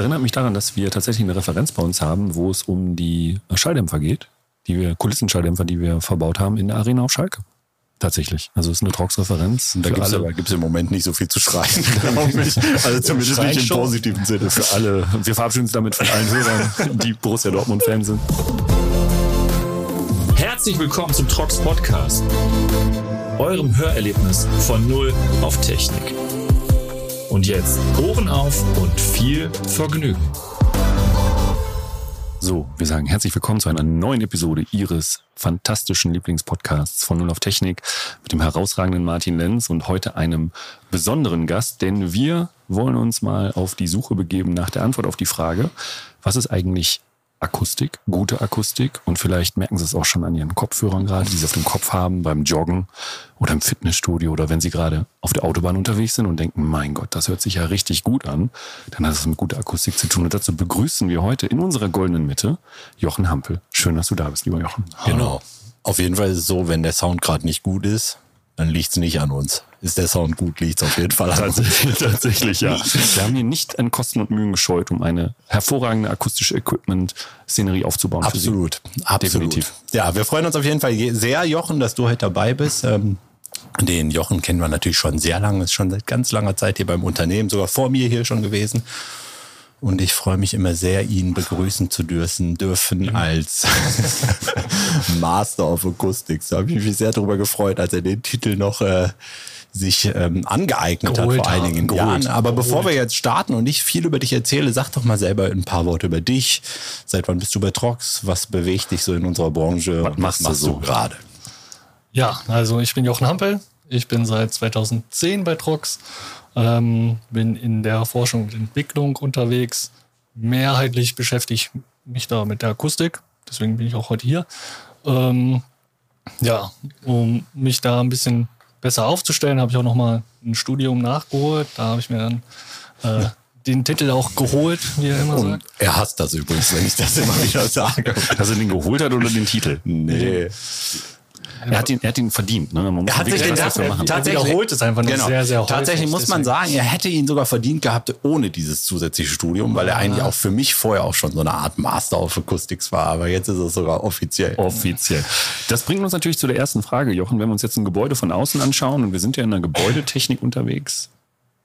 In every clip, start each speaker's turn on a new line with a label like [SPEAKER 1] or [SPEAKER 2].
[SPEAKER 1] Erinnert mich daran, dass wir tatsächlich eine Referenz bei uns haben, wo es um die Schalldämpfer geht, die wir, Kulissenschalldämpfer, die wir verbaut haben in der Arena auf Schalke. Tatsächlich. Also es ist eine Trox-Referenz.
[SPEAKER 2] Da gibt es im Moment nicht so viel zu schreien, glaube ich. Also zumindest nicht im positiven Sinne.
[SPEAKER 1] Für alle. Wir verabschieden uns damit von allen Hörern, die Borussia Dortmund-Fans sind.
[SPEAKER 3] Herzlich willkommen zum Trox Podcast, eurem Hörerlebnis von Null auf Technik. Und jetzt Ohren auf und viel Vergnügen.
[SPEAKER 1] So, wir sagen herzlich willkommen zu einer neuen Episode Ihres fantastischen Lieblingspodcasts von Null auf Technik mit dem herausragenden Martin Lenz und heute einem besonderen Gast, denn wir wollen uns mal auf die Suche begeben nach der Antwort auf die Frage, was ist eigentlich Akustik, gute Akustik und vielleicht merken Sie es auch schon an Ihren Kopfhörern gerade, die Sie auf dem Kopf haben beim Joggen oder im Fitnessstudio oder wenn Sie gerade auf der Autobahn unterwegs sind und denken, mein Gott, das hört sich ja richtig gut an, dann hat es mit guter Akustik zu tun. Und dazu begrüßen wir heute in unserer goldenen Mitte Jochen Hampel. Schön, dass du da bist, lieber Jochen.
[SPEAKER 2] Genau. Auf jeden Fall ist es so, wenn der Sound gerade nicht gut ist, dann liegt es nicht an uns. Ist der Sound gut, liegt es auf jeden Fall an uns.
[SPEAKER 1] Tatsächlich, ja. Wir haben hier nicht an Kosten und Mühen gescheut, um eine hervorragende akustische Equipment-Szenerie aufzubauen.
[SPEAKER 2] Absolut, absolut. Definitiv. Ja, wir freuen uns auf jeden Fall sehr, Jochen, dass du heute dabei bist. Ähm, den Jochen kennen wir natürlich schon sehr lange, ist schon seit ganz langer Zeit hier beim Unternehmen, sogar vor mir hier schon gewesen. Und ich freue mich immer sehr, ihn begrüßen zu dürfen, dürfen als Master of Acoustics. Da habe ich mich sehr darüber gefreut, als er den Titel noch äh, sich ähm, angeeignet geholt hat vor haben, einigen geholt, Jahren. Aber geholt. bevor wir jetzt starten und ich viel über dich erzähle, sag doch mal selber ein paar Worte über dich. Seit wann bist du bei Trox? Was bewegt dich so in unserer Branche?
[SPEAKER 1] Was, machst, was machst du so gerade?
[SPEAKER 4] Ja, also ich bin Jochen Hampel. Ich bin seit 2010 bei Trox ähm, bin in der Forschung und Entwicklung unterwegs. Mehrheitlich beschäftige ich mich da mit der Akustik. Deswegen bin ich auch heute hier. Ähm, ja, um mich da ein bisschen besser aufzustellen, habe ich auch noch mal ein Studium nachgeholt. Da habe ich mir dann äh, den Titel auch geholt, wie er immer Und sagt.
[SPEAKER 2] Er hasst das übrigens, wenn ich das immer wieder sage.
[SPEAKER 1] Dass er den geholt hat oder den Titel?
[SPEAKER 2] Nee.
[SPEAKER 1] Er hat ihn, er hat ihn verdient. Ne?
[SPEAKER 2] Man muss er hat sich den dafür machen. Tatsächlich wiederholt es einfach nur genau. sehr, sehr häufig. Tatsächlich muss man sagen, er hätte ihn sogar verdient gehabt ohne dieses zusätzliche Studium, weil er eigentlich auch für mich vorher auch schon so eine Art Master of Acoustics war. Aber jetzt ist es sogar offiziell.
[SPEAKER 1] Offiziell. Das bringt uns natürlich zu der ersten Frage, Jochen. Wenn wir uns jetzt ein Gebäude von außen anschauen und wir sind ja in der Gebäudetechnik unterwegs,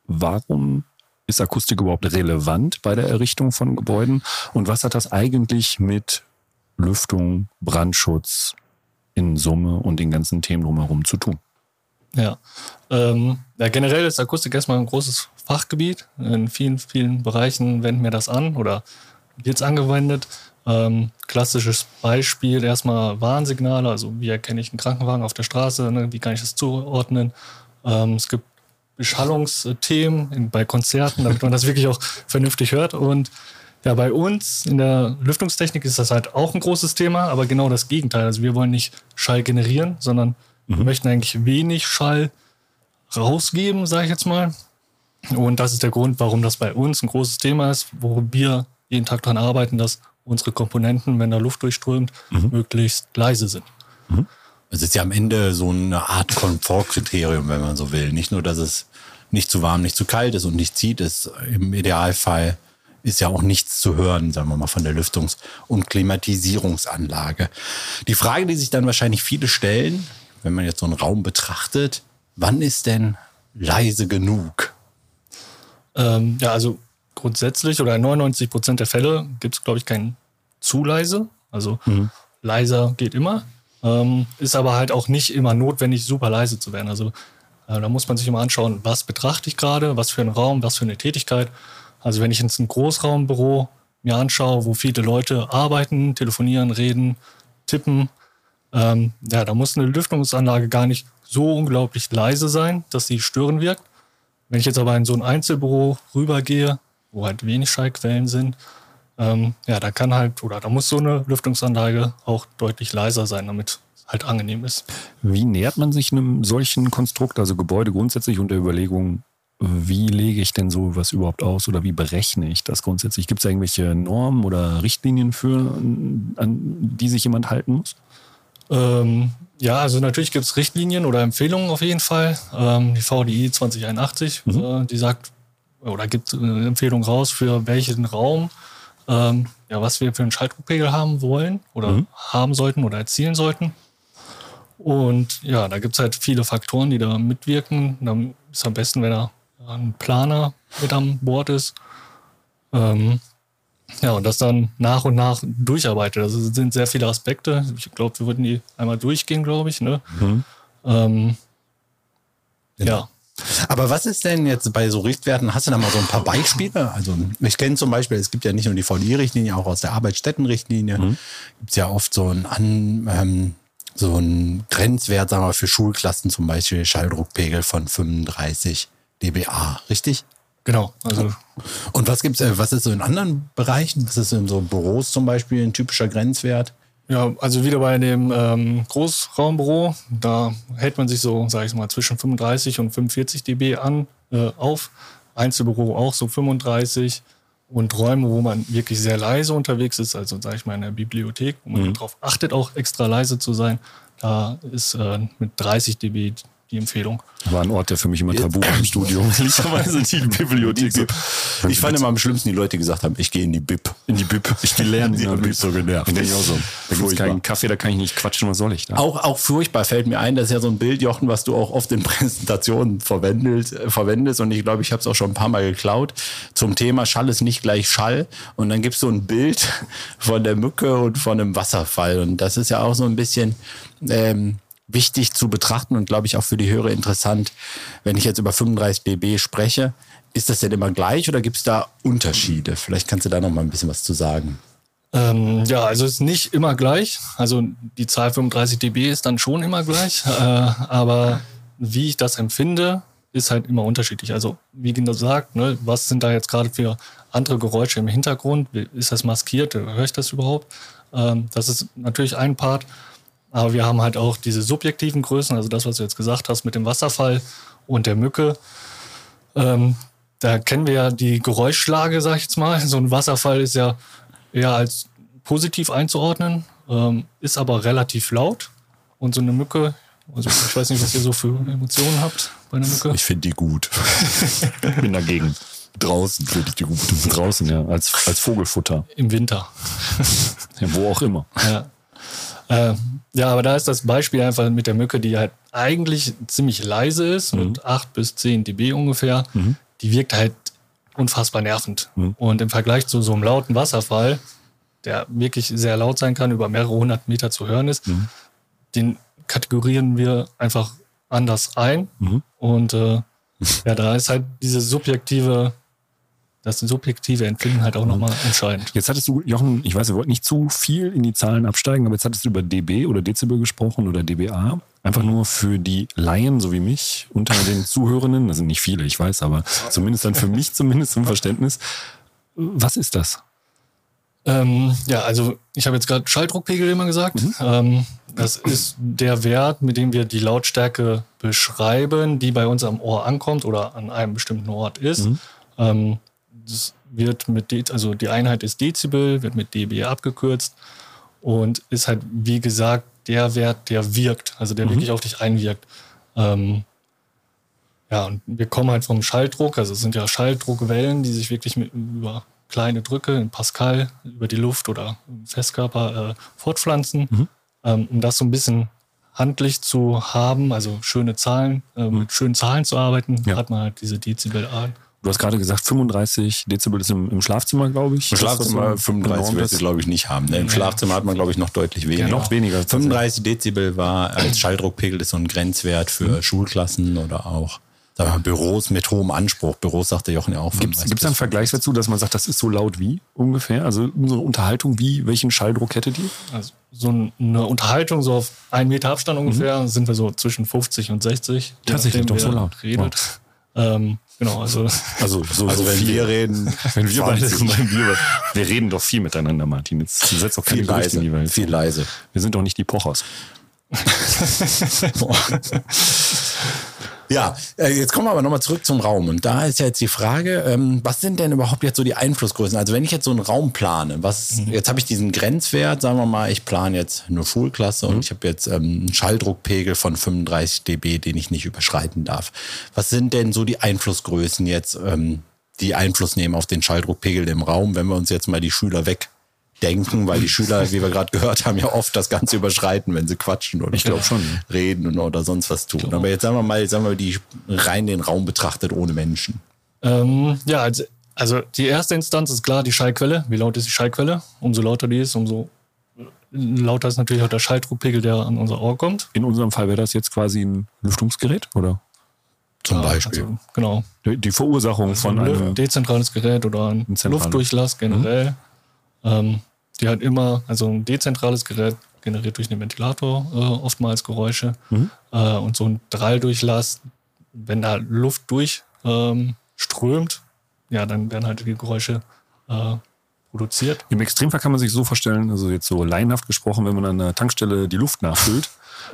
[SPEAKER 1] warum ist Akustik überhaupt relevant bei der Errichtung von Gebäuden? Und was hat das eigentlich mit Lüftung, Brandschutz, in Summe und den ganzen Themen drumherum zu tun.
[SPEAKER 4] Ja. Ähm, ja, generell ist Akustik erstmal ein großes Fachgebiet. In vielen, vielen Bereichen wenden wir das an oder wird es angewendet. Ähm, klassisches Beispiel erstmal Warnsignale, also wie erkenne ich einen Krankenwagen auf der Straße, ne? wie kann ich das zuordnen. Ähm, es gibt Beschallungsthemen bei Konzerten, damit man das wirklich auch vernünftig hört. Und ja, bei uns in der Lüftungstechnik ist das halt auch ein großes Thema, aber genau das Gegenteil. Also wir wollen nicht Schall generieren, sondern mhm. wir möchten eigentlich wenig Schall rausgeben, sage ich jetzt mal. Und das ist der Grund, warum das bei uns ein großes Thema ist, wo wir jeden Tag daran arbeiten, dass unsere Komponenten, wenn da Luft durchströmt, mhm. möglichst leise sind.
[SPEAKER 2] Mhm. Es ist ja am Ende so eine Art Komfortkriterium, wenn man so will. Nicht nur, dass es nicht zu warm, nicht zu kalt ist und nicht zieht, ist im Idealfall ist ja auch nichts zu hören, sagen wir mal, von der Lüftungs- und Klimatisierungsanlage. Die Frage, die sich dann wahrscheinlich viele stellen, wenn man jetzt so einen Raum betrachtet, wann ist denn leise genug?
[SPEAKER 4] Ähm, ja, also grundsätzlich oder in 99 Prozent der Fälle gibt es, glaube ich, kein zu leise. Also mhm. leiser geht immer. Ähm, ist aber halt auch nicht immer notwendig, super leise zu werden. Also äh, da muss man sich immer anschauen, was betrachte ich gerade, was für einen Raum, was für eine Tätigkeit. Also wenn ich jetzt ein Großraumbüro mir anschaue, wo viele Leute arbeiten, telefonieren, reden, tippen, ähm, ja, da muss eine Lüftungsanlage gar nicht so unglaublich leise sein, dass sie stören wirkt. Wenn ich jetzt aber in so ein Einzelbüro rübergehe, wo halt wenig Schallquellen sind, ähm, ja, da kann halt, oder da muss so eine Lüftungsanlage auch deutlich leiser sein, damit es halt angenehm ist.
[SPEAKER 1] Wie nähert man sich einem solchen Konstrukt, also Gebäude grundsätzlich unter Überlegung, wie lege ich denn so was überhaupt aus oder wie berechne ich das grundsätzlich? Gibt es irgendwelche Normen oder Richtlinien für, an die sich jemand halten muss?
[SPEAKER 4] Ähm, ja, also natürlich gibt es Richtlinien oder Empfehlungen auf jeden Fall. Ähm, die VDI 2081, mhm. äh, die sagt, oder gibt eine Empfehlung raus, für welchen Raum, ähm, ja, was wir für einen Schalldruckpegel haben wollen oder mhm. haben sollten oder erzielen sollten. Und ja, da gibt es halt viele Faktoren, die da mitwirken. Dann ist am besten, wenn da ein Planer mit an Bord ist. Ähm, ja, und das dann nach und nach durcharbeitet. Also es sind sehr viele Aspekte. Ich glaube, wir würden die einmal durchgehen, glaube ich. Ne? Mhm. Ähm,
[SPEAKER 2] ja. ja. Aber was ist denn jetzt bei so Richtwerten? Hast du da mal so ein paar Beispiele? Also ich kenne zum Beispiel, es gibt ja nicht nur die VDI-Richtlinie, auch aus der Arbeitsstättenrichtlinie mhm. gibt es ja oft so ein, An, ähm, so ein Grenzwert, sagen wir mal, für Schulklassen zum Beispiel Schalldruckpegel von 35 dBA, richtig?
[SPEAKER 4] Genau. Also
[SPEAKER 2] Und was gibt's, äh, was ist so in anderen Bereichen? Was ist in so Büros zum Beispiel ein typischer Grenzwert?
[SPEAKER 4] Ja, also wieder bei dem ähm, Großraumbüro, da hält man sich so, sage ich mal, zwischen 35 und 45 dB an äh, auf. Einzelbüro auch so 35 und Räume, wo man wirklich sehr leise unterwegs ist, also sage ich mal in der Bibliothek, wo man mhm. darauf achtet, auch extra leise zu sein, da ist äh, mit 30 dB die Empfehlung.
[SPEAKER 1] War ein Ort, der für mich immer tabu war im Studium.
[SPEAKER 2] Ehrlicherweise die Bibliothek. Die ich fand immer am schlimmsten, die Leute gesagt haben, ich gehe in die Bib.
[SPEAKER 1] In die Bib. Ich gehe lernen.
[SPEAKER 2] Die haben so genervt.
[SPEAKER 1] ich auch so. Da gibt keinen Kaffee, da kann ich nicht quatschen, was soll ich da?
[SPEAKER 2] Auch, auch furchtbar fällt mir ein, das ist ja so ein Bild, Jochen, was du auch oft in Präsentationen verwendest, äh, verwendest. Und ich glaube, ich habe es auch schon ein paar Mal geklaut. Zum Thema Schall ist nicht gleich Schall. Und dann gibt es so ein Bild von der Mücke und von einem Wasserfall. Und das ist ja auch so ein bisschen... Ähm, wichtig zu betrachten und glaube ich auch für die Hörer interessant, wenn ich jetzt über 35 dB spreche. Ist das denn immer gleich oder gibt es da Unterschiede? Vielleicht kannst du da noch mal ein bisschen was zu sagen.
[SPEAKER 4] Ähm, ja, also es ist nicht immer gleich. Also die Zahl 35 dB ist dann schon immer gleich. Äh, aber wie ich das empfinde, ist halt immer unterschiedlich. Also wie Gina sagt, ne, was sind da jetzt gerade für andere Geräusche im Hintergrund? Ist das maskiert? Höre ich das überhaupt? Ähm, das ist natürlich ein Part. Aber wir haben halt auch diese subjektiven Größen, also das, was du jetzt gesagt hast mit dem Wasserfall und der Mücke. Ähm, da kennen wir ja die Geräuschlage, sag ich jetzt mal. So ein Wasserfall ist ja eher als positiv einzuordnen, ähm, ist aber relativ laut. Und so eine Mücke, also ich weiß nicht, was ihr so für Emotionen habt bei einer Mücke.
[SPEAKER 2] Ich finde die gut.
[SPEAKER 1] ich bin dagegen. Draußen finde ich die gut. Draußen, ja, als, als Vogelfutter.
[SPEAKER 4] Im Winter.
[SPEAKER 1] ja, wo auch immer.
[SPEAKER 4] Ja. Äh, ja, aber da ist das Beispiel einfach mit der Mücke, die halt eigentlich ziemlich leise ist, mhm. mit 8 bis 10 dB ungefähr. Mhm. Die wirkt halt unfassbar nervend. Mhm. Und im Vergleich zu so einem lauten Wasserfall, der wirklich sehr laut sein kann, über mehrere hundert Meter zu hören ist, mhm. den kategorieren wir einfach anders ein. Mhm. Und äh, ja, da ist halt diese subjektive das subjektive Empfinden halt auch nochmal entscheidend.
[SPEAKER 1] Jetzt hattest du, Jochen, ich weiß, wir wollten nicht zu viel in die Zahlen absteigen, aber jetzt hattest du über dB oder Dezibel gesprochen oder dBA. Einfach nur für die Laien, so wie mich, unter den Zuhörenden, das sind nicht viele, ich weiß, aber zumindest dann für mich zumindest zum Verständnis. Was ist das?
[SPEAKER 4] Ähm, ja, also ich habe jetzt gerade Schalldruckpegel immer gesagt. Mhm. Ähm, das ist der Wert, mit dem wir die Lautstärke beschreiben, die bei uns am Ohr ankommt oder an einem bestimmten Ort ist. Mhm. Ähm, das wird mit, De also die Einheit ist Dezibel, wird mit dB abgekürzt und ist halt, wie gesagt, der Wert, der wirkt, also der mhm. wirklich auf dich einwirkt. Ähm, ja, und wir kommen halt vom Schalldruck, also es sind ja Schalldruckwellen, die sich wirklich mit, über kleine Drücke in Pascal über die Luft oder im Festkörper äh, fortpflanzen. Mhm. Ähm, um das so ein bisschen handlich zu haben, also schöne Zahlen, äh, mit schönen Zahlen zu arbeiten, ja. hat man halt diese Dezibel-Art.
[SPEAKER 1] Du hast gerade gesagt, 35 Dezibel ist im, im Schlafzimmer, glaube ich.
[SPEAKER 2] Im Schlafzimmer 35 wirst du, glaube ich, nicht haben. Ne? Im ja. Schlafzimmer hat man, glaube ich, noch deutlich weniger.
[SPEAKER 1] Ja, noch weniger.
[SPEAKER 2] 35 Dezibel war als Schalldruckpegel ist so ein Grenzwert für mhm. Schulklassen oder auch sagen wir, Büros mit hohem Anspruch. Büros sagte Jochen ja auch.
[SPEAKER 1] Gibt es einen Vergleich dazu, dass man sagt, das ist so laut wie ungefähr? Also unsere Unterhaltung wie, welchen Schalldruck hättet ihr?
[SPEAKER 4] Also so eine Unterhaltung so auf einen Meter Abstand ungefähr mhm. sind wir so zwischen 50 und 60.
[SPEAKER 1] Tatsächlich doch so laut.
[SPEAKER 4] Redet. Wow. Ähm, Genau, also.
[SPEAKER 1] Also, so, also
[SPEAKER 2] so wenn wir reden,
[SPEAKER 1] wenn wir beide, wir, wir reden doch viel miteinander, Martin. Jetzt setzt auch keine
[SPEAKER 2] viel leise. Viel leise.
[SPEAKER 1] Wir sind doch nicht die Pochers.
[SPEAKER 2] Ja, äh, jetzt kommen wir aber nochmal zurück zum Raum. Und da ist ja jetzt die Frage, ähm, was sind denn überhaupt jetzt so die Einflussgrößen? Also wenn ich jetzt so einen Raum plane, was, mhm. jetzt habe ich diesen Grenzwert, sagen wir mal, ich plane jetzt eine Schulklasse mhm. und ich habe jetzt ähm, einen Schalldruckpegel von 35 dB, den ich nicht überschreiten darf. Was sind denn so die Einflussgrößen jetzt? Ähm, die Einfluss nehmen auf den Schalldruckpegel im Raum, wenn wir uns jetzt mal die Schüler wegdenken, weil die Schüler, wie wir gerade gehört haben, ja oft das Ganze überschreiten, wenn sie quatschen oder
[SPEAKER 1] ich glaube schon
[SPEAKER 2] reden oder sonst was tun. Aber jetzt sagen wir mal, sagen wir die rein den Raum betrachtet ohne Menschen.
[SPEAKER 4] Ähm, ja, also, also die erste Instanz ist klar die Schallquelle. Wie laut ist die Schallquelle? Umso lauter die ist, umso lauter ist natürlich auch der Schalldruckpegel, der an unser Ohr kommt.
[SPEAKER 1] In unserem Fall wäre das jetzt quasi ein Lüftungsgerät, oder?
[SPEAKER 2] Zum Beispiel.
[SPEAKER 4] Also, genau.
[SPEAKER 1] Die, Verursachung
[SPEAKER 4] Also
[SPEAKER 1] von
[SPEAKER 4] ein
[SPEAKER 1] einem.
[SPEAKER 4] dezentrales Gerät oder ein,
[SPEAKER 1] Ein.
[SPEAKER 4] Luftdurchlass generell. Ähm, die hat immer, also ein dezentrales Gerät generiert durch einen Ventilator äh, oftmals Geräusche. Äh, und so ein Dralldurchlass, wenn da Luft durch ähm, ja, dann werden halt die Geräusche äh, produziert.
[SPEAKER 1] Im Extremfall kann man sich so vorstellen, also jetzt so laienhaft gesprochen, wenn man an einer Tankstelle die Luft nachfüllt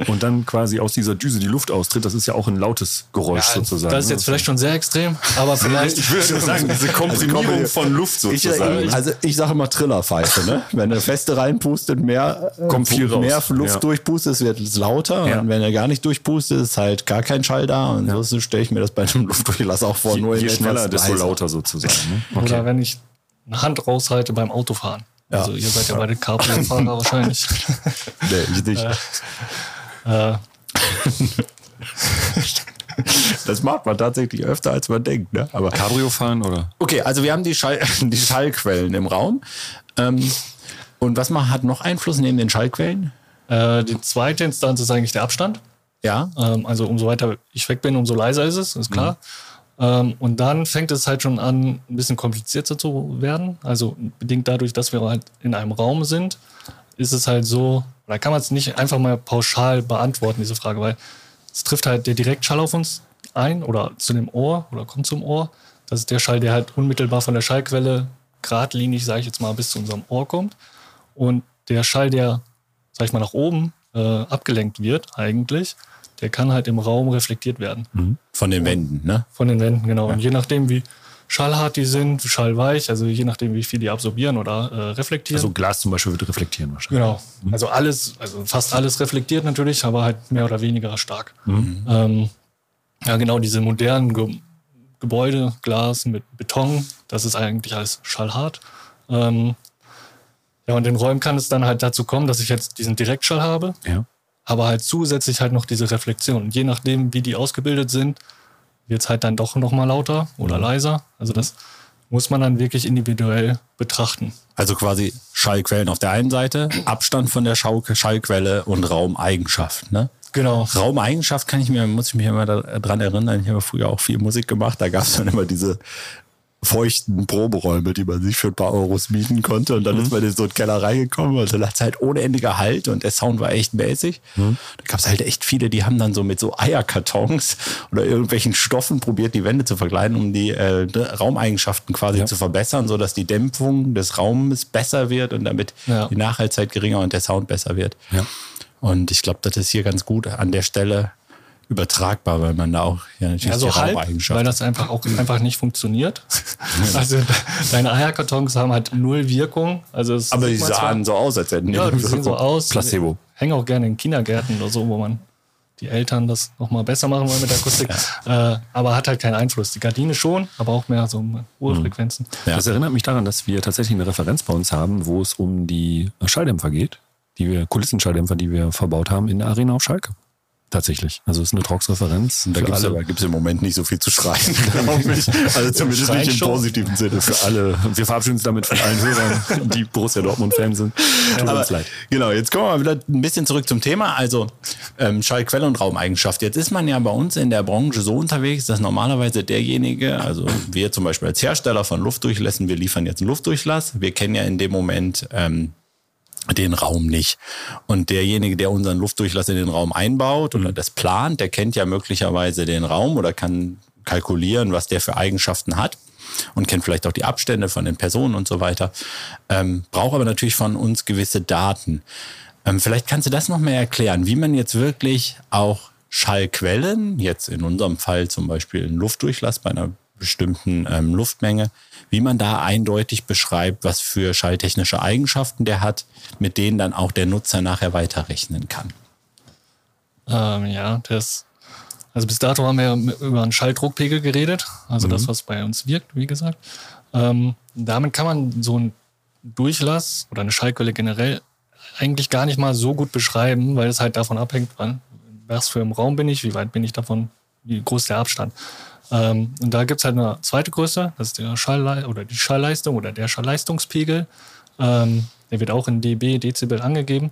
[SPEAKER 1] und dann quasi aus dieser Düse die Luft austritt, das ist ja auch ein lautes Geräusch sozusagen.
[SPEAKER 4] Das ist jetzt vielleicht schon sehr extrem, aber vielleicht.
[SPEAKER 1] ich würde sagen, diese Komprimierung
[SPEAKER 2] Also,
[SPEAKER 1] von Luft
[SPEAKER 2] Ich,
[SPEAKER 1] sozusagen.
[SPEAKER 2] also ich sage immer Trillerpfeife, ne? Wenn du feste reinpustet, mehr, äh,
[SPEAKER 1] Kommt viel raus.
[SPEAKER 2] mehr Luft
[SPEAKER 1] Ja.
[SPEAKER 2] durchpustet, wird es lauter.
[SPEAKER 1] Ja.
[SPEAKER 2] Und wenn er gar nicht durchpustet, ist halt gar kein Schall da. Und so stelle ich mir das bei einem Luftdurchlass auch vor.
[SPEAKER 1] je,
[SPEAKER 2] nur
[SPEAKER 1] je schneller, desto
[SPEAKER 2] leiser.
[SPEAKER 1] lauter sozusagen. Ne?
[SPEAKER 4] Oder wenn ich eine Hand raushalte beim Autofahren.
[SPEAKER 2] Ja.
[SPEAKER 4] Also ihr seid ja beide Cabrio-Fahrer wahrscheinlich.
[SPEAKER 2] Nee, ich nicht.
[SPEAKER 4] Äh,
[SPEAKER 2] Das macht man tatsächlich öfter, als man denkt. Ne? Aber
[SPEAKER 1] Cabrio fahren oder?
[SPEAKER 2] Okay, also wir haben die, Schall, die Schallquellen im Raum. Ähm, und was man, hat noch Einfluss neben den Schallquellen?
[SPEAKER 4] äh, die zweite Instanz ist eigentlich der Abstand.
[SPEAKER 2] Ja.
[SPEAKER 4] Ähm, also umso weiter ich weg bin, umso leiser ist es, ist klar. Ähm, und dann fängt es halt schon an, ein bisschen komplizierter zu werden. Also bedingt dadurch, dass wir halt in einem Raum sind, ist es halt so, da kann man es nicht einfach mal pauschal beantworten, diese Frage, weil es trifft halt der Direktschall auf uns ein oder zu dem Ohr oder kommt zum Ohr. Das ist der Schall, der halt unmittelbar von der Schallquelle geradlinig, sage ich jetzt mal, bis zu unserem Ohr kommt. Und der Schall, der, sag ich mal, nach oben äh, abgelenkt wird, eigentlich, der kann halt im Raum reflektiert werden.
[SPEAKER 2] Von den Wänden, ne?
[SPEAKER 4] Von den Wänden, genau. Und je nachdem, wie schallhart die sind, schallweich, also je nachdem, wie viel die absorbieren oder äh, reflektieren.
[SPEAKER 1] Also Glas zum Beispiel wird reflektieren wahrscheinlich.
[SPEAKER 4] Genau. Also alles, also fast alles reflektiert natürlich, aber halt mehr oder weniger stark. Ähm, ja, genau, diese modernen Ge Gebäude, Glas mit Beton, das ist eigentlich alles schallhart. Ähm, ja, und in Räumen kann es dann halt dazu kommen, dass ich jetzt diesen Direktschall habe,
[SPEAKER 1] Ja.
[SPEAKER 4] aber halt zusätzlich halt noch diese Reflexion. Und je nachdem, wie die ausgebildet sind, wird es halt dann doch noch mal lauter oder leiser. Also das muss man dann wirklich individuell betrachten.
[SPEAKER 2] Also quasi Schallquellen auf der einen Seite, Abstand von der Schau Schallquelle und Raumeigenschaft, ne?
[SPEAKER 4] Genau.
[SPEAKER 2] Raumeigenschaft kann ich mir, muss ich mich immer daran erinnern, ich habe früher auch viel Musik gemacht, da gab es dann immer diese feuchten Proberäume, die man sich für ein paar Euros mieten konnte. Und dann ist man in so einen Keller reingekommen und dann hat es halt ohne Ende Gehalt und der Sound war echt mäßig. Da gab es halt echt viele, die haben dann so mit so Eierkartons oder irgendwelchen Stoffen probiert, die Wände zu verkleiden, um die äh, Raumeigenschaften quasi zu verbessern, sodass die Dämpfung des Raumes besser wird und damit
[SPEAKER 4] Ja.
[SPEAKER 2] die Nachhaltzeit geringer und der Sound besser wird.
[SPEAKER 1] Ja.
[SPEAKER 2] Und ich glaube, das ist hier ganz gut an der Stelle übertragbar, weil man da auch ja natürlich
[SPEAKER 4] Ja, so
[SPEAKER 2] die
[SPEAKER 4] halb, weil das einfach auch einfach nicht funktioniert. also deine Eierkartons haben halt null Wirkung. Also es
[SPEAKER 2] Aber die
[SPEAKER 4] man zwar-
[SPEAKER 2] sahen so aus, als hätten die
[SPEAKER 4] ja, die sehen so aus.
[SPEAKER 1] Placebo.
[SPEAKER 4] Hängen auch gerne in Kindergärten oder so, wo man die Eltern das nochmal besser machen wollen mit der Akustik. Äh, aber hat halt keinen Einfluss. Die Gardine schon, aber auch mehr so hohe Frequenzen.
[SPEAKER 2] Ja.
[SPEAKER 1] Das erinnert mich daran, dass wir tatsächlich eine Referenz bei uns haben, wo es um die Schalldämpfer geht, die wir, Kulissenschalldämpfer, die wir verbaut haben in der Arena auf Schalke. Tatsächlich. Also es ist eine Trox-Referenz.
[SPEAKER 2] Da gibt es im Moment nicht so viel zu schreien, glaube ich. Also zumindest
[SPEAKER 4] Schreien
[SPEAKER 2] nicht im positiven Sinne.
[SPEAKER 1] Für alle. Wir verabschieden uns damit von allen Hörern, die Borussia Dortmund-Fans sind. Tut
[SPEAKER 2] Aber,
[SPEAKER 1] uns leid.
[SPEAKER 2] genau, jetzt kommen wir mal wieder ein bisschen zurück zum Thema. Also ähm, Schallquelle und Raumeigenschaft. Jetzt ist man ja bei uns in der Branche so unterwegs, dass normalerweise derjenige, also wir zum Beispiel als Hersteller von Luftdurchlässen, wir liefern jetzt einen Luftdurchlass. Wir kennen ja in dem Moment ähm, den Raum nicht. Und derjenige, der unseren Luftdurchlass in den Raum einbaut oder das plant, der kennt ja möglicherweise den Raum oder kann kalkulieren, was der für Eigenschaften hat und kennt vielleicht auch die Abstände von den Personen und so weiter. Ähm, braucht aber natürlich von uns gewisse Daten. Ähm, vielleicht kannst du das noch mehr erklären, wie man jetzt wirklich auch Schallquellen, jetzt in unserem Fall zum Beispiel einen Luftdurchlass bei einer bestimmten ähm, Luftmenge, wie man da eindeutig beschreibt, was für schalltechnische Eigenschaften der hat, mit denen dann auch der Nutzer nachher weiterrechnen kann.
[SPEAKER 4] Ähm, ja, das Also bis dato haben wir über einen Schalldruckpegel geredet, also
[SPEAKER 1] Mhm.
[SPEAKER 4] das, was bei uns wirkt, wie gesagt. Ähm, damit kann man so einen Durchlass oder eine Schallquelle generell eigentlich gar nicht mal so gut beschreiben, weil es halt davon abhängt, wann, was für im Raum bin ich, wie weit bin ich davon, wie groß der Abstand. Ähm, und da gibt es halt eine zweite Größe, das ist der Schall oder die Schallleistung oder der Schallleistungspegel. Ähm, der wird auch in dB, Dezibel angegeben.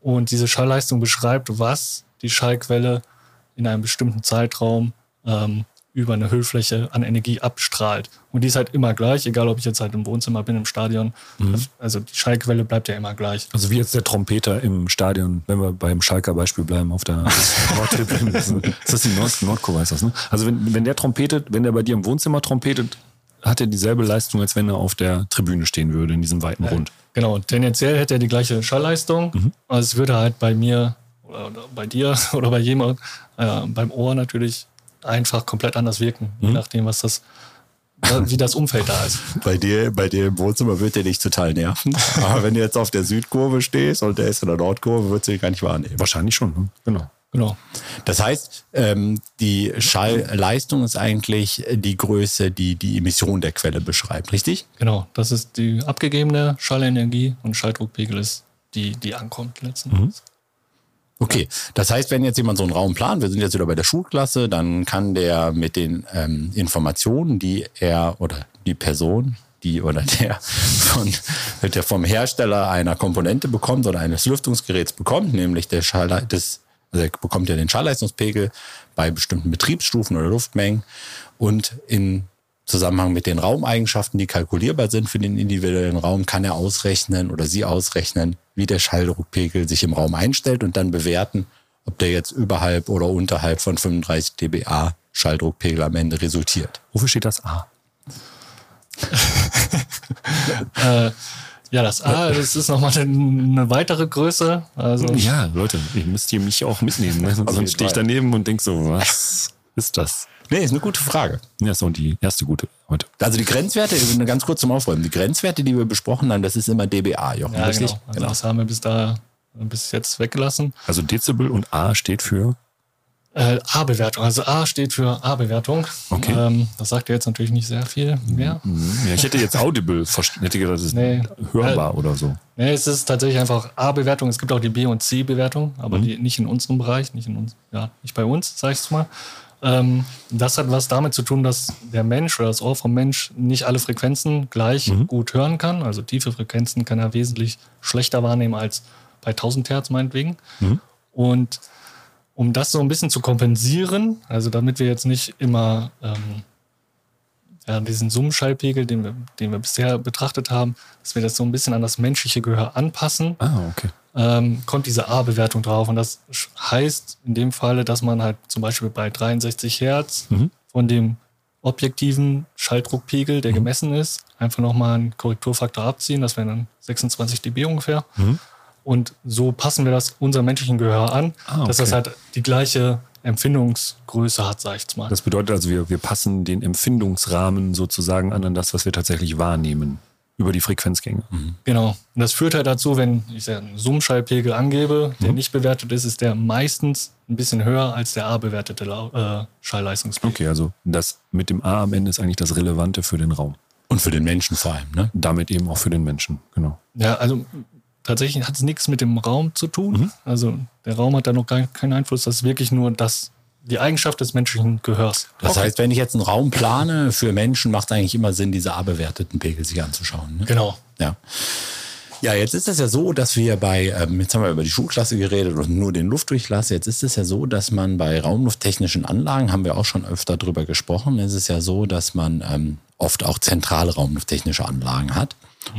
[SPEAKER 4] Und diese Schallleistung beschreibt, was die Schallquelle in einem bestimmten Zeitraum ähm, über eine Hüllfläche an Energie abstrahlt. Und die ist halt immer gleich, egal ob ich jetzt halt im Wohnzimmer bin, im Stadion. Also die Schallquelle bleibt ja immer gleich.
[SPEAKER 1] Also wie jetzt der Trompeter im Stadion, wenn wir beim Schalker Beispiel bleiben, auf der Nordtribüne. ist das die Nord Nordkurve, heißt das, ne? Also wenn, wenn der trompetet, wenn der bei dir im Wohnzimmer trompetet, hat er dieselbe Leistung, als wenn er auf der Tribüne stehen würde, in diesem weiten Rund.
[SPEAKER 4] Genau, tendenziell hätte er die gleiche Schallleistung. Also es würde halt bei mir oder, bei dir oder bei jemand äh, beim Ohr natürlich einfach komplett anders wirken, je nachdem, was das, wie das Umfeld da ist.
[SPEAKER 2] Bei dir, bei dir im Wohnzimmer wird der dich total nerven. Aber wenn du jetzt auf der Südkurve stehst und der ist in der Nordkurve, wird sie gar nicht wahrnehmen.
[SPEAKER 1] Wahrscheinlich schon, ne? genau.
[SPEAKER 4] Genau.
[SPEAKER 2] Das heißt, ähm, die Schallleistung ist eigentlich die Größe, die die Emission der Quelle beschreibt, richtig?
[SPEAKER 4] Genau, das ist die abgegebene Schallenergie und Schalldruckpegel ist die, die ankommt letzten Endes.
[SPEAKER 2] Okay, das heißt, wenn jetzt jemand so einen Raum plant, wir sind jetzt wieder bei der Schulklasse, dann kann der mit den ähm, Informationen, die er oder die Person, die oder der von der vom Hersteller einer Komponente bekommt oder eines Lüftungsgeräts bekommt, nämlich der Schall, das, also er bekommt ja den Schallleistungspegel bei bestimmten Betriebsstufen oder Luftmengen und in Zusammenhang mit den Raumeigenschaften, die kalkulierbar sind für den individuellen Raum, kann er ausrechnen oder sie ausrechnen, wie der Schalldruckpegel sich im Raum einstellt und dann bewerten, ob der jetzt überhalb oder unterhalb von 35 dBA Schalldruckpegel am Ende resultiert.
[SPEAKER 1] Wofür steht das A?
[SPEAKER 4] Äh, ja, das A, das ist nochmal eine, eine weitere Größe. Also,
[SPEAKER 1] Ja, Leute, ihr müsst hier mich auch mitnehmen. Ne? Sonst stehe ich daneben und denke so, was ist das?
[SPEAKER 2] Nee, ist eine gute Frage.
[SPEAKER 1] Ja, ist auch die erste gute heute.
[SPEAKER 2] Also die Grenzwerte, ganz kurz zum Aufräumen, die Grenzwerte, die wir besprochen haben, das ist immer dBA, Jochen,
[SPEAKER 4] ja,
[SPEAKER 2] richtig?
[SPEAKER 4] genau. Also das haben wir bis da bis jetzt weggelassen.
[SPEAKER 1] Also Dezibel und A steht für
[SPEAKER 4] Äh, A-Bewertung. Also A steht für A-Bewertung.
[SPEAKER 1] Okay.
[SPEAKER 4] Ähm, das sagt ja jetzt natürlich nicht sehr viel mehr.
[SPEAKER 1] Ja, ich hätte jetzt Audible verstanden, hätte gedacht, das ist
[SPEAKER 4] Nee.
[SPEAKER 1] hörbar oder so.
[SPEAKER 4] Nee, es ist tatsächlich einfach A-Bewertung. Es gibt auch die B- und C-Bewertung, aber
[SPEAKER 1] Mhm.
[SPEAKER 4] die nicht in unserem Bereich, nicht in uns, ja, nicht bei uns, sag ich mal. Ähm, das hat was damit zu tun, dass der Mensch oder das Ohr vom Mensch nicht alle Frequenzen gleich
[SPEAKER 1] Mhm.
[SPEAKER 4] gut hören kann. Also tiefe Frequenzen kann er wesentlich schlechter wahrnehmen als bei 1000 Hertz meinetwegen.
[SPEAKER 1] Mhm.
[SPEAKER 4] Und um das so ein bisschen zu kompensieren, also damit wir jetzt nicht immer ähm, ja, diesen Summenschallpegel, den wir, den wir bisher betrachtet haben, dass wir das so ein bisschen an das menschliche Gehör anpassen,
[SPEAKER 1] Ah, okay.
[SPEAKER 4] Ähm, kommt diese A-Bewertung drauf. Und das heißt in dem Falle, dass man halt zum Beispiel bei 63 Hertz
[SPEAKER 1] Mhm.
[SPEAKER 4] von dem objektiven Schalldruckpegel, der gemessen ist, einfach nochmal einen Korrekturfaktor abziehen. Das wären dann 26 dB ungefähr.
[SPEAKER 1] Mhm.
[SPEAKER 4] Und so passen wir das unserem menschlichen Gehör an,
[SPEAKER 1] Ah,
[SPEAKER 4] dass das
[SPEAKER 1] okay.
[SPEAKER 4] halt die gleiche Empfindungsgröße hat, sag ich jetzt mal.
[SPEAKER 1] Das bedeutet also, wir, wir passen den Empfindungsrahmen sozusagen an, an das, was wir tatsächlich wahrnehmen über die Frequenzgänge.
[SPEAKER 4] Genau. Und das führt halt dazu, wenn ich einen Summschallpegel angebe, der nicht bewertet ist, ist der meistens ein bisschen höher als der A-bewertete Lau- äh, Schallleistungspegel.
[SPEAKER 1] Okay, also das mit dem A am Ende ist eigentlich das Relevante für den Raum.
[SPEAKER 2] Und für den Menschen vor allem, ne?
[SPEAKER 1] Damit eben auch für den Menschen, genau.
[SPEAKER 4] Ja, also tatsächlich hat es nichts mit dem Raum zu tun. Also der Raum hat da noch gar keinen Einfluss. Das ist wirklich nur das, die Eigenschaft des menschlichen Gehörs.
[SPEAKER 2] Das heißt, wenn ich jetzt einen Raum plane, für Menschen macht es eigentlich immer Sinn, diese A-bewerteten Pegel sich anzuschauen. Ne?
[SPEAKER 4] Genau.
[SPEAKER 2] Ja. Ja, jetzt ist es ja so, dass wir bei, ähm, jetzt haben wir über die Schulklasse geredet und nur den Luftdurchlass. Jetzt ist es ja so, dass man bei raumlufttechnischen Anlagen, haben wir auch schon öfter drüber gesprochen, ist es ja so, dass man ähm, oft auch zentrale raumlufttechnische Anlagen hat.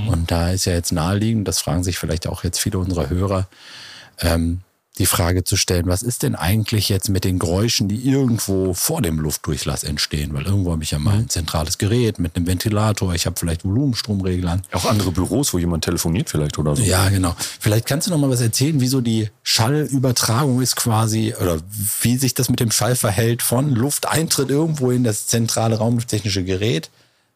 [SPEAKER 2] Und da ist ja jetzt naheliegend, das fragen sich vielleicht auch jetzt viele unserer Hörer, ähm, die Frage zu stellen, was ist denn eigentlich jetzt mit den Geräuschen, die irgendwo vor dem Luftdurchlass entstehen? Weil irgendwo habe ich ja mal ein zentrales Gerät mit einem Ventilator, ich habe vielleicht Volumenstromreglern.
[SPEAKER 1] Auch andere Büros, wo jemand telefoniert vielleicht oder so.
[SPEAKER 2] Ja, genau. Vielleicht kannst du noch mal was erzählen, wie so die Schallübertragung ist quasi oder wie sich das mit dem Schall verhält von Lufteintritt irgendwo in das zentrale raumlufttechnische Gerät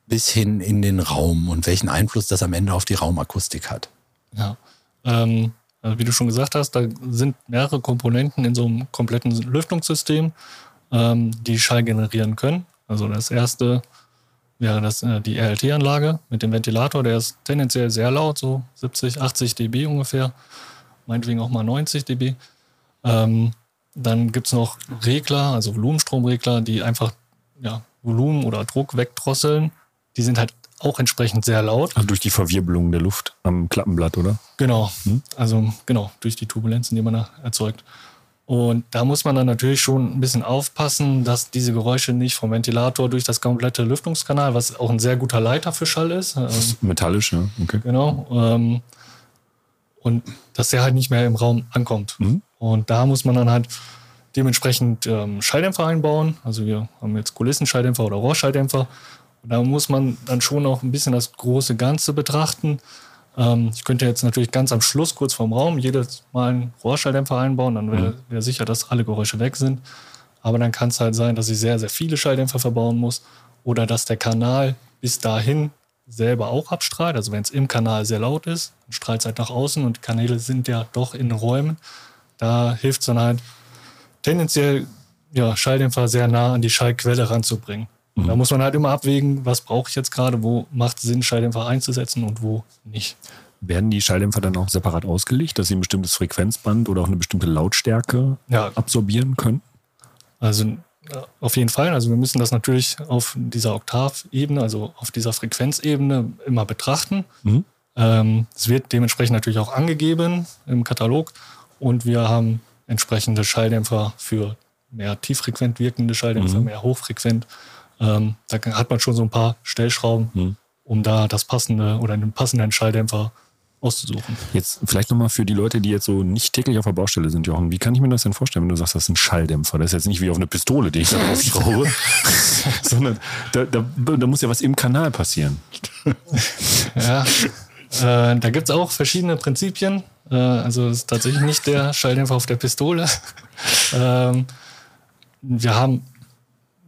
[SPEAKER 2] bis hin in den Raum und welchen Einfluss das am Ende auf die Raumakustik hat.
[SPEAKER 4] Ja. Ähm, also wie du schon gesagt hast, da sind mehrere Komponenten in so einem kompletten Lüftungssystem. ähm, die Schall generieren können. Also das erste wäre das äh, die RLT-Anlage mit dem Ventilator, der ist tendenziell sehr laut, so 70, 80 dB ungefähr, meinetwegen auch mal 90 dB. Ähm, dann gibt es noch Regler, also Volumenstromregler, die einfach ja, Volumen oder Druck wegdrosseln. Die sind halt auch entsprechend sehr laut.
[SPEAKER 1] Also durch die Verwirbelung der Luft am Klappenblatt, oder?
[SPEAKER 4] Genau. Hm? Also genau, durch die Turbulenzen, die man da erzeugt. Und da muss man dann natürlich schon ein bisschen aufpassen, dass diese Geräusche nicht vom Ventilator durch das komplette Lüftungskanal, was auch ein sehr guter Leiter für Schall ist. Ähm,
[SPEAKER 1] Metallisch, ja. Okay.
[SPEAKER 4] Genau. Ähm, und dass der halt nicht mehr im Raum ankommt. Mhm. Und da muss man dann halt dementsprechend ähm, Schalldämpfer einbauen. Also wir haben jetzt Kulissenschalldämpfer oder Rohrschalldämpfer. Da muss man dann schon auch ein bisschen das große Ganze betrachten. Ähm, ich könnte jetzt natürlich ganz am Schluss, kurz vorm Raum, jedes Mal einen Rohrschalldämpfer einbauen, dann wäre mhm. wär sicher, dass alle Geräusche weg sind. Aber dann kann es halt sein, dass ich sehr, sehr viele Schalldämpfer verbauen muss oder dass der Kanal bis dahin selber auch abstrahlt. Also wenn es im Kanal sehr laut ist, dann strahlt es halt nach außen und die Kanäle sind ja doch in Räumen. Da hilft es dann halt tendenziell ja, Schalldämpfer sehr nah an die Schallquelle ranzubringen. Mhm. Da muss man halt immer abwägen, was brauche ich jetzt gerade, wo macht es Sinn, Schalldämpfer einzusetzen und wo nicht.
[SPEAKER 1] Werden die Schalldämpfer dann auch separat ausgelegt, dass sie ein bestimmtes Frequenzband oder auch eine bestimmte Lautstärke ja. absorbieren können?
[SPEAKER 4] Also auf jeden Fall. Also wir müssen das natürlich auf dieser Oktavebene, also auf dieser Frequenzebene immer betrachten. Mhm. Ähm, es wird dementsprechend natürlich auch angegeben im Katalog und wir haben entsprechende Schalldämpfer für mehr tieffrequent wirkende Schalldämpfer, mhm. mehr hochfrequent ähm, da hat man schon so ein paar Stellschrauben, mhm. um da das passende oder den passenden Schalldämpfer auszusuchen.
[SPEAKER 1] Jetzt vielleicht nochmal für die Leute, die jetzt so nicht täglich auf der Baustelle sind, Jochen, wie kann ich mir das denn vorstellen, wenn du sagst, das ist ein Schalldämpfer? Das ist jetzt nicht wie auf eine Pistole, die ich da draufschraube, sondern da, da, da, muss ja was im Kanal passieren.
[SPEAKER 4] ja, äh, da gibt es auch verschiedene Prinzipien. Äh, also es ist tatsächlich nicht der Schalldämpfer auf der Pistole. ähm, wir haben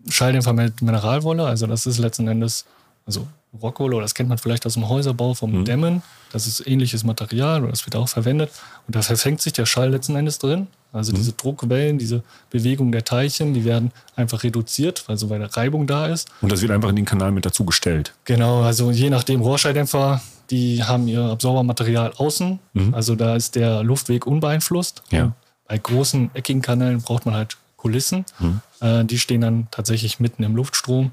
[SPEAKER 4] Schalldämpfer mit Mineralwolle. Also das ist letzten Endes, also Rockwolle, das kennt man vielleicht aus dem Häuserbau vom mhm. Dämmen. Das ist ähnliches Material oder das wird auch verwendet. Und da verfängt sich der Schall letzten Endes drin. Also mhm. diese Druckwellen, diese Bewegung der Teilchen, die werden einfach reduziert, weil so eine Reibung da ist.
[SPEAKER 1] Und das wird einfach in den Kanal mit dazu gestellt.
[SPEAKER 4] Genau, also je nachdem Rohrschalldämpfer, die haben ihr Absorbermaterial außen. Mhm. Also da ist der Luftweg unbeeinflusst.
[SPEAKER 1] Ja.
[SPEAKER 4] Bei großen eckigen Kanälen braucht man halt Kulissen. Mhm. Äh, die stehen dann tatsächlich mitten im Luftstrom.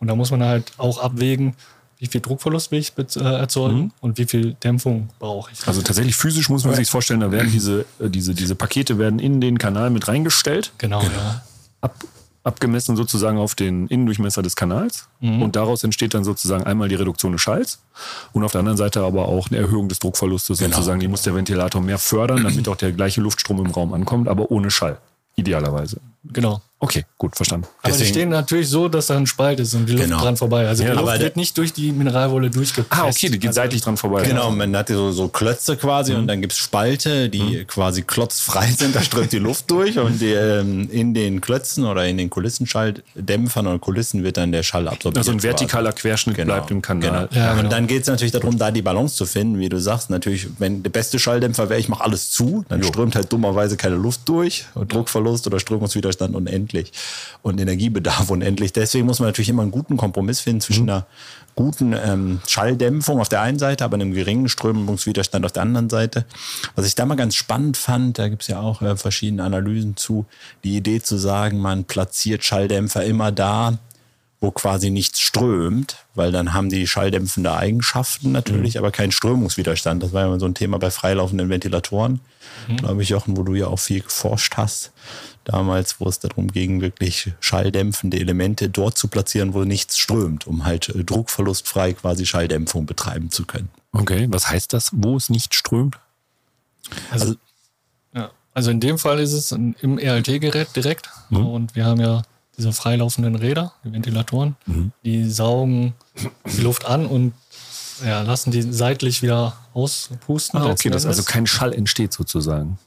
[SPEAKER 4] Und da muss man halt auch abwägen, wie viel Druckverlust will ich äh, erzeugen mhm. und wie viel Dämpfung brauche ich.
[SPEAKER 1] Also tatsächlich physisch muss man sich vorstellen, da werden diese, äh, diese, diese Pakete werden in den Kanal mit reingestellt.
[SPEAKER 4] Genau, genau. ja.
[SPEAKER 1] Ab, abgemessen sozusagen auf den Innendurchmesser des Kanals. Mhm. Und daraus entsteht dann sozusagen einmal die Reduktion des Schalls und auf der anderen Seite aber auch eine Erhöhung des Druckverlustes genau. sozusagen. Die muss der Ventilator mehr fördern, damit auch der gleiche Luftstrom im Raum ankommt, aber ohne Schall. Idealerweise.
[SPEAKER 4] Genau.
[SPEAKER 1] Okay, gut, verstanden.
[SPEAKER 4] Aber Deswegen, die stehen natürlich so, dass da ein Spalt ist und die Luft genau. dran vorbei. Also ja, die Luft wird nicht durch die Mineralwolle durchgepresst.
[SPEAKER 1] Ah, okay, die geht also, seitlich dran vorbei.
[SPEAKER 2] Genau, man hat so, so Klötze quasi mhm. und dann gibt es Spalte, die mhm. quasi klotzfrei sind. Da strömt die Luft durch und die, ähm, in den Klötzen oder in den Kulissenschalldämpfern oder Kulissen wird dann der Schall absorbiert.
[SPEAKER 1] Also ein vertikaler quasi. Querschnitt genau. bleibt im Kanal.
[SPEAKER 2] Genau. Ja, genau. Und dann geht es natürlich darum, da die Balance zu finden, wie du sagst. Natürlich, wenn der beste Schalldämpfer wäre, ich mache alles zu, dann jo. strömt halt dummerweise keine Luft durch. Druckverlust oder Strömungswiderstand unendlich. Und und Energiebedarf unendlich. Deswegen muss man natürlich immer einen guten Kompromiss finden zwischen mhm. einer guten ähm, Schalldämpfung auf der einen Seite, aber einem geringen Strömungswiderstand auf der anderen Seite. Was ich da mal ganz spannend fand, da gibt es ja auch äh, verschiedene Analysen zu, die Idee zu sagen, man platziert Schalldämpfer immer da, wo quasi nichts strömt, weil dann haben die schalldämpfende Eigenschaften natürlich, mhm. aber keinen Strömungswiderstand. Das war ja immer so ein Thema bei freilaufenden Ventilatoren, mhm. glaube ich, Jochen, wo du ja auch viel geforscht hast damals, wo es darum ging, wirklich schalldämpfende Elemente dort zu platzieren, wo nichts strömt, um halt äh, druckverlustfrei quasi Schalldämpfung betreiben zu können.
[SPEAKER 1] Okay, was heißt das, wo es nicht strömt?
[SPEAKER 4] Also, also, ja, also in dem Fall ist es im RLT-Gerät direkt mhm. und wir haben ja diese freilaufenden Räder, die Ventilatoren, mhm. die saugen die Luft an und ja, lassen die seitlich wieder auspusten.
[SPEAKER 1] Ah, okay, dass also kein Schall entsteht sozusagen.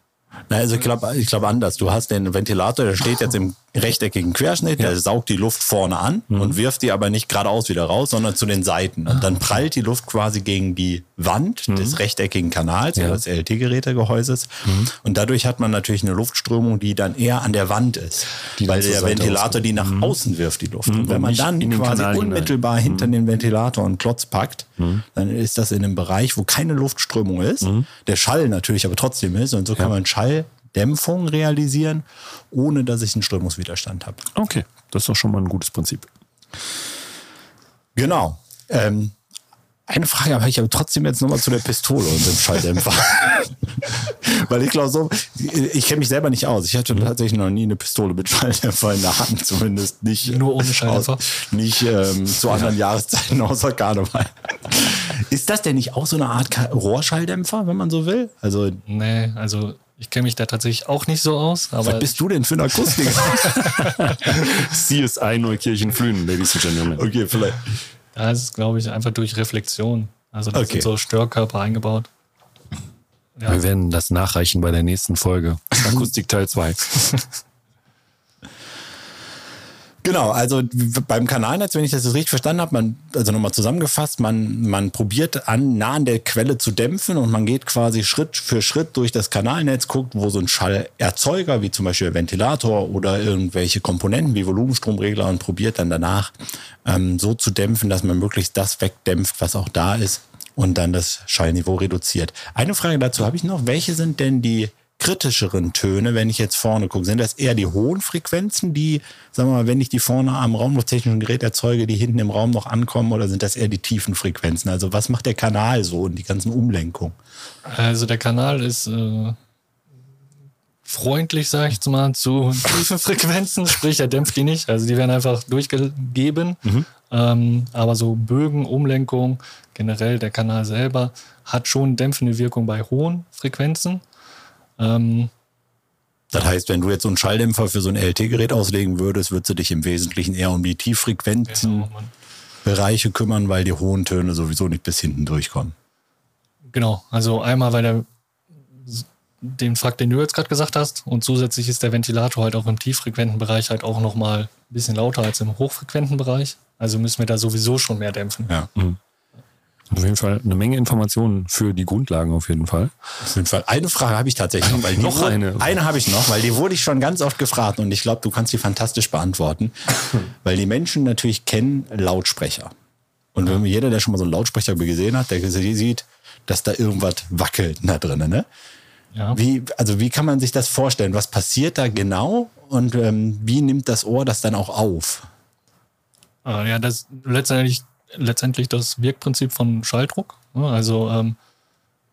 [SPEAKER 2] Na, also ich glaube ich glaub anders. Du hast den Ventilator, der steht jetzt im, rechteckigen Querschnitt, ja. der saugt die Luft vorne an mhm. und wirft die aber nicht geradeaus wieder raus, sondern zu den Seiten. Und dann prallt die Luft quasi gegen die Wand mhm. des rechteckigen Kanals ja. oder des LT-Gerätegehäuses. Mhm. Und dadurch hat man natürlich eine Luftströmung, die dann eher an der Wand ist, die weil der Ventilator die nach mhm. außen wirft, die Luft. Mhm. Und wenn man dann quasi Kanal unmittelbar hinein. hinter den Ventilator einen Klotz packt, dann ist das in einem Bereich, wo keine Luftströmung ist, der Schall natürlich aber trotzdem ist. Und so kann man Schall Dämpfung realisieren, ohne dass ich einen Strömungswiderstand habe.
[SPEAKER 1] Okay, das ist doch schon mal ein gutes Prinzip.
[SPEAKER 2] Genau. Ähm, eine Frage habe ich aber trotzdem jetzt nochmal zu der Pistole und dem Schalldämpfer. Weil ich glaube so, ich kenne mich selber nicht aus. Ich hatte tatsächlich noch nie eine Pistole mit Schalldämpfer in der Hand, zumindest nicht.
[SPEAKER 4] Nur ohne Schalldämpfer?
[SPEAKER 2] Aus, nicht ähm, zu anderen ja. Jahreszeiten außer Karneval. Ist das denn nicht auch so eine Art Rohrschalldämpfer, wenn man so will?
[SPEAKER 4] Also nee, also ich kenne mich da tatsächlich auch nicht so aus. Aber
[SPEAKER 2] Was bist du denn für ein Akustiker?
[SPEAKER 1] CSI Neukirchen Flühen, Ladies and Gentlemen.
[SPEAKER 2] Okay, vielleicht.
[SPEAKER 4] Da ist es, glaube ich, einfach durch Reflexion. Also da okay. sind so Störkörper eingebaut.
[SPEAKER 1] Ja. Wir werden das nachreichen bei der nächsten Folge. Akustik Teil 2.
[SPEAKER 2] Genau, also beim Kanalnetz, wenn ich das richtig verstanden habe, man, also nochmal zusammengefasst, man, man probiert an, nah an der Quelle zu dämpfen und man geht quasi Schritt für Schritt durch das Kanalnetz, guckt, wo so ein Schallerzeuger, wie zum Beispiel Ventilator oder irgendwelche Komponenten wie Volumenstromregler und probiert dann danach ähm, so zu dämpfen, dass man möglichst das wegdämpft, was auch da ist und dann das Schallniveau reduziert. Eine Frage dazu habe ich noch. Welche sind denn die kritischeren Töne, wenn ich jetzt vorne gucke? Sind das eher die hohen Frequenzen, die, sagen wir mal, wenn ich die vorne am raumlufttechnischen Gerät erzeuge, die hinten im Raum noch ankommen, oder sind das eher die tiefen Frequenzen? Also was macht der Kanal so und die ganzen Umlenkungen?
[SPEAKER 4] Also der Kanal ist äh, freundlich, sage ich jetzt mal, zu tiefen Frequenzen, sprich er dämpft die nicht. Also die werden einfach durchgegeben. Mhm. Ähm, aber so Bögen, Umlenkung, generell der Kanal selber hat schon dämpfende Wirkung bei hohen Frequenzen. Ähm,
[SPEAKER 2] das heißt, wenn du jetzt so einen Schalldämpfer für so ein LT-Gerät auslegen würdest, würdest du dich im Wesentlichen eher um die Tieffrequenzen genau, Bereiche kümmern, weil die hohen Töne sowieso nicht bis hinten durchkommen.
[SPEAKER 4] Genau, also einmal, weil der den Fakt, den du jetzt gerade gesagt hast, und zusätzlich ist der Ventilator halt auch im tieffrequenten Bereich halt auch nochmal ein bisschen lauter als im hochfrequenten Bereich. Also müssen wir da sowieso schon mehr dämpfen.
[SPEAKER 1] Ja. Mhm. Auf jeden Fall eine Menge Informationen für die Grundlagen auf jeden Fall.
[SPEAKER 2] Auf jeden Fall. Eine Frage habe ich tatsächlich noch. Weil
[SPEAKER 1] noch eine.
[SPEAKER 2] Eine habe ich noch, weil die wurde ich schon ganz oft gefragt und ich glaube, du kannst die fantastisch beantworten. weil die Menschen natürlich kennen Lautsprecher. Und wenn jeder, der schon mal so einen Lautsprecher gesehen hat, der sieht, dass da irgendwas wackelt da drinnen, ne? Ja. Wie, also wie kann man sich das vorstellen? Was passiert da genau und ähm, wie nimmt das Ohr das dann auch auf?
[SPEAKER 4] Äh, ja, das letztendlich letztendlich das Wirkprinzip von Schalldruck. Also ähm,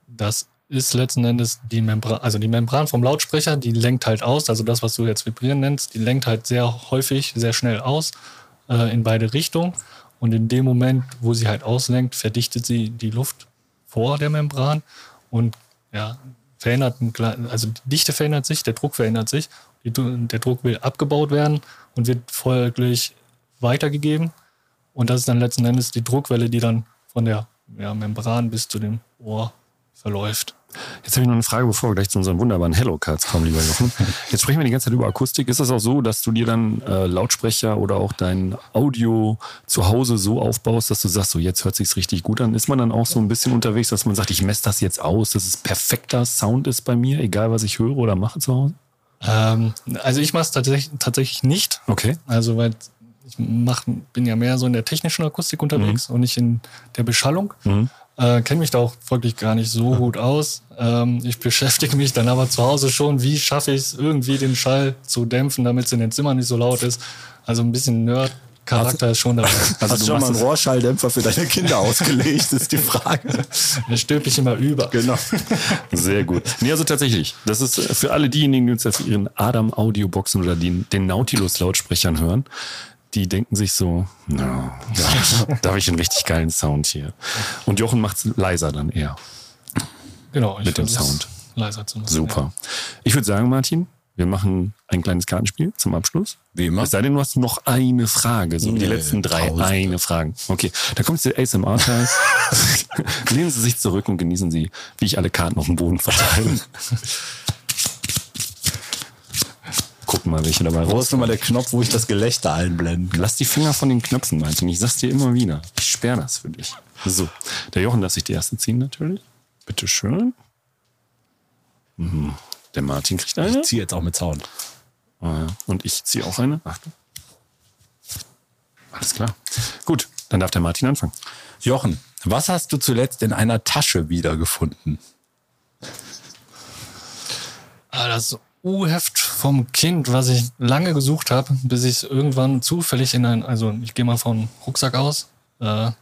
[SPEAKER 4] das ist letzten Endes die Membran, also die Membran vom Lautsprecher, die lenkt halt aus, also das, was du jetzt vibrieren nennst, die lenkt halt sehr häufig, sehr schnell aus äh, in beide Richtungen. Und in dem Moment, wo sie halt auslenkt, verdichtet sie die Luft vor der Membran und ja, verändert, also die Dichte verändert sich, der Druck verändert sich, der Druck will abgebaut werden und wird folglich weitergegeben. Und das ist dann letzten Endes die Druckwelle, die dann von der ja, Membran bis zu dem Ohr verläuft.
[SPEAKER 1] Jetzt habe ich noch eine Frage, bevor wir gleich zu unseren wunderbaren Hello Cards kommen, lieber Jochen. Jetzt sprechen wir die ganze Zeit über Akustik. Ist das auch so, dass du dir dann äh, Lautsprecher oder auch dein Audio zu Hause so aufbaust, dass du sagst, so jetzt hört sich's richtig gut an? Ist man dann auch so ein bisschen unterwegs, dass man sagt, ich messe das jetzt aus, dass es perfekter Sound ist bei mir, egal was ich höre oder mache zu Hause?
[SPEAKER 4] Ähm, also ich mache es tatsächlich, tatsächlich nicht.
[SPEAKER 1] Okay.
[SPEAKER 4] Also weil ich mach, bin ja mehr so in der technischen Akustik unterwegs mhm. und nicht in der Beschallung. Mhm. Äh, Kenne mich da auch wirklich gar nicht so gut aus. Ähm, ich beschäftige mich dann aber zu Hause schon, wie schaffe ich es irgendwie den Schall zu dämpfen, damit es in den Zimmern nicht so laut ist. Also ein bisschen Nerd Charakter ist schon dabei.
[SPEAKER 2] Also Hast du schon mal einen Rohrschalldämpfer für deine Kinder ausgelegt, ist die Frage.
[SPEAKER 4] Der stülpe ich immer über.
[SPEAKER 2] Genau.
[SPEAKER 1] Sehr gut. Nee, also tatsächlich, das ist für alle diejenigen, die uns auf ihren Adam Audioboxen oder den, den Nautilus Lautsprechern hören die denken sich so, no, da habe ich einen richtig geilen Sound hier. Und Jochen macht es leiser dann eher.
[SPEAKER 4] Genau,
[SPEAKER 1] mit dem Sound.
[SPEAKER 4] Leiser zu machen.
[SPEAKER 1] Super. Ja. Ich würde sagen, Martin, wir machen ein kleines Kartenspiel zum Abschluss.
[SPEAKER 2] Wie immer.
[SPEAKER 1] Es sei denn, du hast noch eine Frage, so nee, die letzten drei, Pause. eine Frage. Okay, da kommt der ASMR-Teil. Lehnen Sie sich zurück und genießen Sie, wie ich alle Karten auf dem Boden verteile. gucken mal, welche dabei
[SPEAKER 2] Wo ist nochmal der Knopf, wo ich das Gelächter einblende?
[SPEAKER 1] Lass die Finger von den Knöpfen, Martin. Ich sag's dir immer wieder. Ich sperre das für dich. So, der Jochen lässt sich die erste ziehen natürlich. Bitte schön. Mhm. Der Martin kriegt eine.
[SPEAKER 2] Ich ziehe jetzt auch mit Sound.
[SPEAKER 1] Ah, Und ich ziehe auch eine. Achtung. Alles klar. Gut, dann darf der Martin anfangen.
[SPEAKER 2] Jochen, was hast du zuletzt in einer Tasche wiedergefunden?
[SPEAKER 4] Ah, das U-Heft vom Kind, was ich lange gesucht habe, bis ich irgendwann zufällig in ein, also ich gehe mal von Rucksack aus, äh, also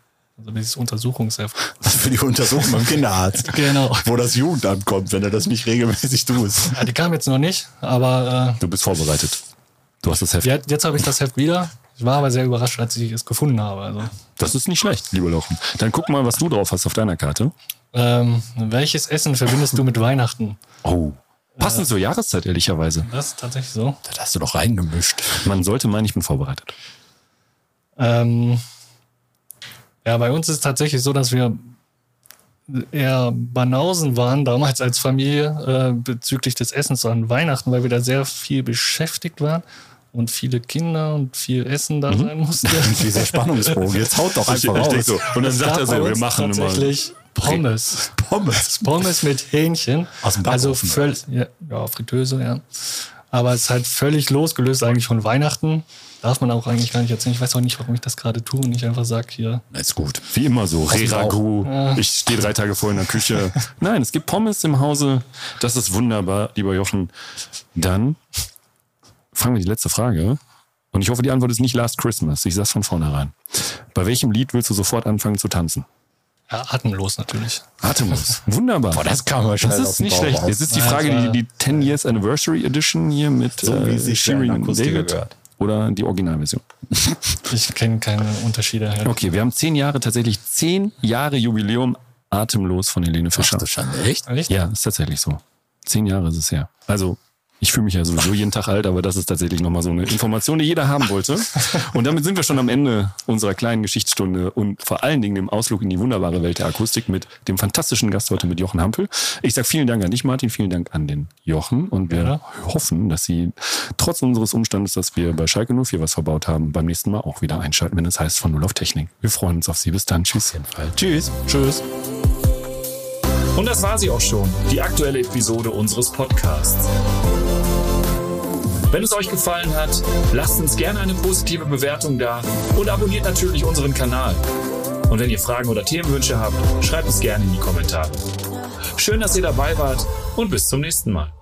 [SPEAKER 4] dieses Untersuchungsheft.
[SPEAKER 2] Für die Untersuchung beim Kinderarzt.
[SPEAKER 4] Genau.
[SPEAKER 2] Wo das Jugendamt kommt, wenn er das nicht regelmäßig tut.
[SPEAKER 4] Ja, die kam jetzt noch nicht, aber
[SPEAKER 1] Du bist vorbereitet. Du hast das Heft.
[SPEAKER 4] äh, jetzt, jetzt habe ich das Heft wieder. Ich war aber sehr überrascht, als ich es gefunden habe. Also,
[SPEAKER 1] Das ist nicht schlecht, lieber Jochen. Dann guck mal, was du drauf hast auf deiner Karte.
[SPEAKER 4] ähm, welches Essen verbindest du mit Weihnachten?
[SPEAKER 1] Oh. Passend zur Jahreszeit, ehrlicherweise.
[SPEAKER 4] Das ist tatsächlich so.
[SPEAKER 2] Das hast du doch reingemischt.
[SPEAKER 1] Man sollte meinen, ich bin vorbereitet.
[SPEAKER 4] Ähm, ja, bei uns ist es tatsächlich so, dass wir eher Banausen waren damals als Familie äh, bezüglich des Essens an Weihnachten, weil wir da sehr viel beschäftigt waren und viele Kinder und viel Essen da sein musste.
[SPEAKER 2] Dieser Spannungsbogen. Jetzt haut doch einfach
[SPEAKER 1] Ich
[SPEAKER 2] raus.
[SPEAKER 1] so. Und dann sagt er so, wir machen
[SPEAKER 4] tatsächlich Pommes.
[SPEAKER 2] Pommes.
[SPEAKER 4] Pommes mit Hähnchen.
[SPEAKER 2] Aus dem
[SPEAKER 4] Also völlig, ja, ja, Fritteuse, ja. Aber es ist halt völlig losgelöst eigentlich von Weihnachten. Darf man auch eigentlich gar nicht erzählen. Ich weiß auch nicht, warum ich das gerade tue und nicht einfach sage, hier,
[SPEAKER 2] Na, Ist gut.
[SPEAKER 1] Wie immer so, Reragu. Ich stehe drei Tage vor in der Küche. Nein, es gibt Pommes im Hause. Das ist wunderbar, lieber Jochen. Dann fragen wir die letzte Frage. Und ich hoffe, die Antwort ist nicht Last Christmas. Ich sag's von vornherein. Bei welchem Lied willst du sofort anfangen zu tanzen?
[SPEAKER 4] Ja, atemlos natürlich.
[SPEAKER 1] Atemlos. Wunderbar.
[SPEAKER 2] Boah, das kam aber schnell
[SPEAKER 1] Das ist nicht
[SPEAKER 2] Bauch
[SPEAKER 1] schlecht.
[SPEAKER 2] raus.
[SPEAKER 1] Jetzt ist die Frage,
[SPEAKER 4] das
[SPEAKER 1] die, die 10 Years Anniversary Edition hier mit
[SPEAKER 2] So wie
[SPEAKER 1] äh,
[SPEAKER 2] Akustiker
[SPEAKER 1] David
[SPEAKER 2] gehört.
[SPEAKER 1] oder die Originalversion.
[SPEAKER 4] Ich kenne keine Unterschiede. Halt.
[SPEAKER 1] Okay, wir haben zehn Jahre, tatsächlich zehn Jahre Jubiläum Atemlos von Helene Fischer.
[SPEAKER 2] Ach Schande, echt?
[SPEAKER 4] Echt?
[SPEAKER 1] Ja, ist tatsächlich so. Zehn Jahre ist es her. Also, ich fühle mich ja sowieso jeden Tag alt, aber das ist tatsächlich nochmal so eine Information, die jeder haben wollte. Und damit sind wir schon am Ende unserer kleinen Geschichtsstunde und vor allen Dingen dem Ausflug in die wunderbare Welt der Akustik mit dem fantastischen Gast heute mit Jochen Hampel. Ich sage vielen Dank an dich, Martin, vielen Dank an den Jochen und wir
[SPEAKER 4] Ja.
[SPEAKER 1] hoffen, dass Sie trotz unseres Umstandes, dass wir bei Schalke 04 was verbaut haben, beim nächsten Mal auch wieder einschalten, wenn es heißt von Null auf Technik. Wir freuen uns auf Sie. Bis dann. Tschüss.
[SPEAKER 2] Tschüss.
[SPEAKER 4] Tschüss.
[SPEAKER 3] Und das war sie auch schon, die aktuelle Episode unseres Podcasts. Wenn es euch gefallen hat, lasst uns gerne eine positive Bewertung da und abonniert natürlich unseren Kanal. Und wenn ihr Fragen oder Themenwünsche habt, schreibt es gerne in die Kommentare. Schön, dass ihr dabei wart und bis zum nächsten Mal.